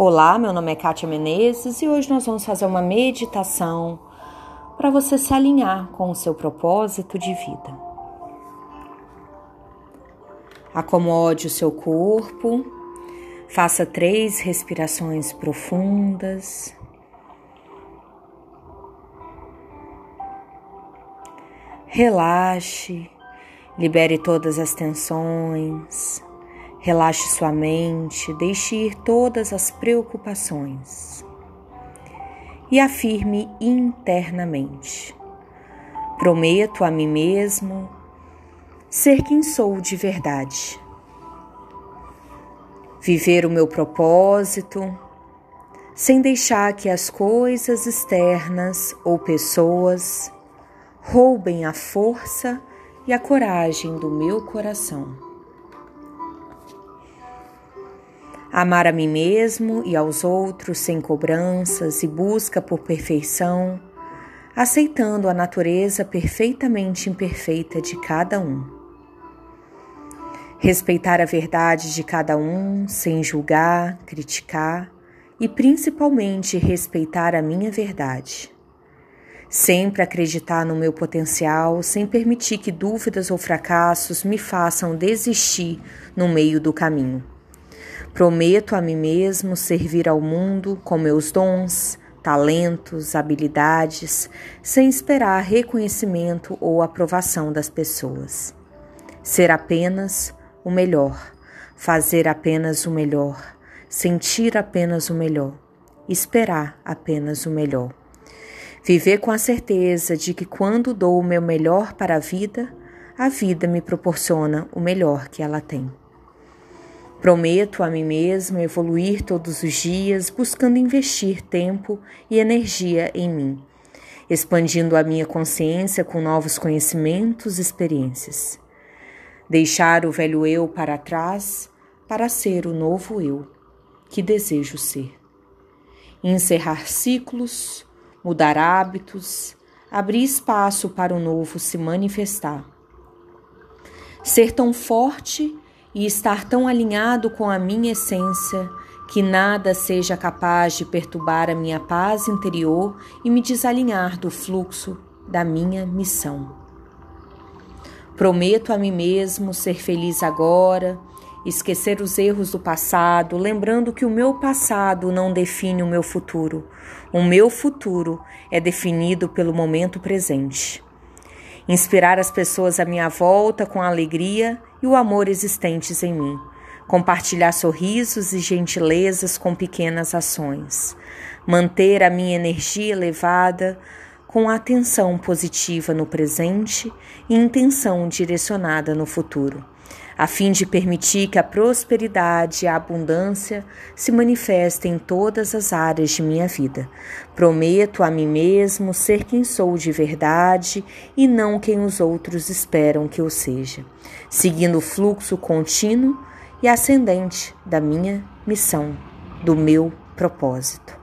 Olá, meu nome é Kátia Menezes e hoje nós vamos fazer uma meditação para você se alinhar com o seu propósito de vida. Acomode o seu corpo, faça três respirações profundas. Relaxe, libere todas as tensões. Relaxe sua mente, deixe ir todas as preocupações. E afirme internamente: Prometo a mim mesmo ser quem sou de verdade, viver o meu propósito sem deixar que as coisas externas ou pessoas roubem a força e a coragem do meu coração. Amar a mim mesmo e aos outros sem cobranças e busca por perfeição, aceitando a natureza perfeitamente imperfeita de cada um. Respeitar a verdade de cada um sem julgar, criticar e principalmente respeitar a minha verdade. Sempre acreditar no meu potencial sem permitir que dúvidas ou fracassos me façam desistir no meio do caminho. Prometo a mim mesmo servir ao mundo com meus dons, talentos, habilidades, sem esperar reconhecimento ou aprovação das pessoas. Ser apenas o melhor, fazer apenas o melhor, sentir apenas o melhor, esperar apenas o melhor. Viver com a certeza de que quando dou o meu melhor para a vida, a vida me proporciona o melhor que ela tem. Prometo a mim mesmo evoluir todos os dias, buscando investir tempo e energia em mim, expandindo a minha consciência com novos conhecimentos e experiências. Deixar o velho eu para trás para ser o novo eu que desejo ser. Encerrar ciclos, mudar hábitos, abrir espaço para o novo se manifestar. Ser tão forte e estar tão alinhado com a minha essência que nada seja capaz de perturbar a minha paz interior e me desalinhar do fluxo da minha missão. Prometo a mim mesmo ser feliz agora, esquecer os erros do passado, lembrando que o meu passado não define o meu futuro. O meu futuro é definido pelo momento presente inspirar as pessoas à minha volta com alegria e o amor existentes em mim, compartilhar sorrisos e gentilezas com pequenas ações, manter a minha energia elevada com atenção positiva no presente e intenção direcionada no futuro a fim de permitir que a prosperidade e a abundância se manifestem em todas as áreas de minha vida. Prometo a mim mesmo ser quem sou de verdade e não quem os outros esperam que eu seja, seguindo o fluxo contínuo e ascendente da minha missão, do meu propósito.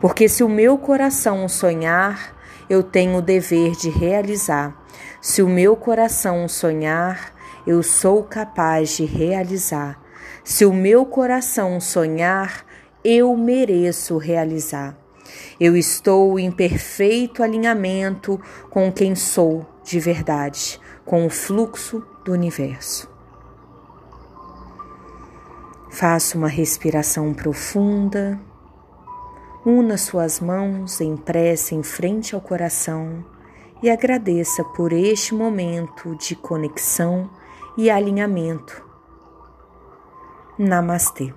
Porque se o meu coração sonhar, eu tenho o dever de realizar. Se o meu coração sonhar, eu sou capaz de realizar. Se o meu coração sonhar, eu mereço realizar. Eu estou em perfeito alinhamento com quem sou de verdade, com o fluxo do universo. Faça uma respiração profunda. Una suas mãos em prece em frente ao coração e agradeça por este momento de conexão e alinhamento. Namastê.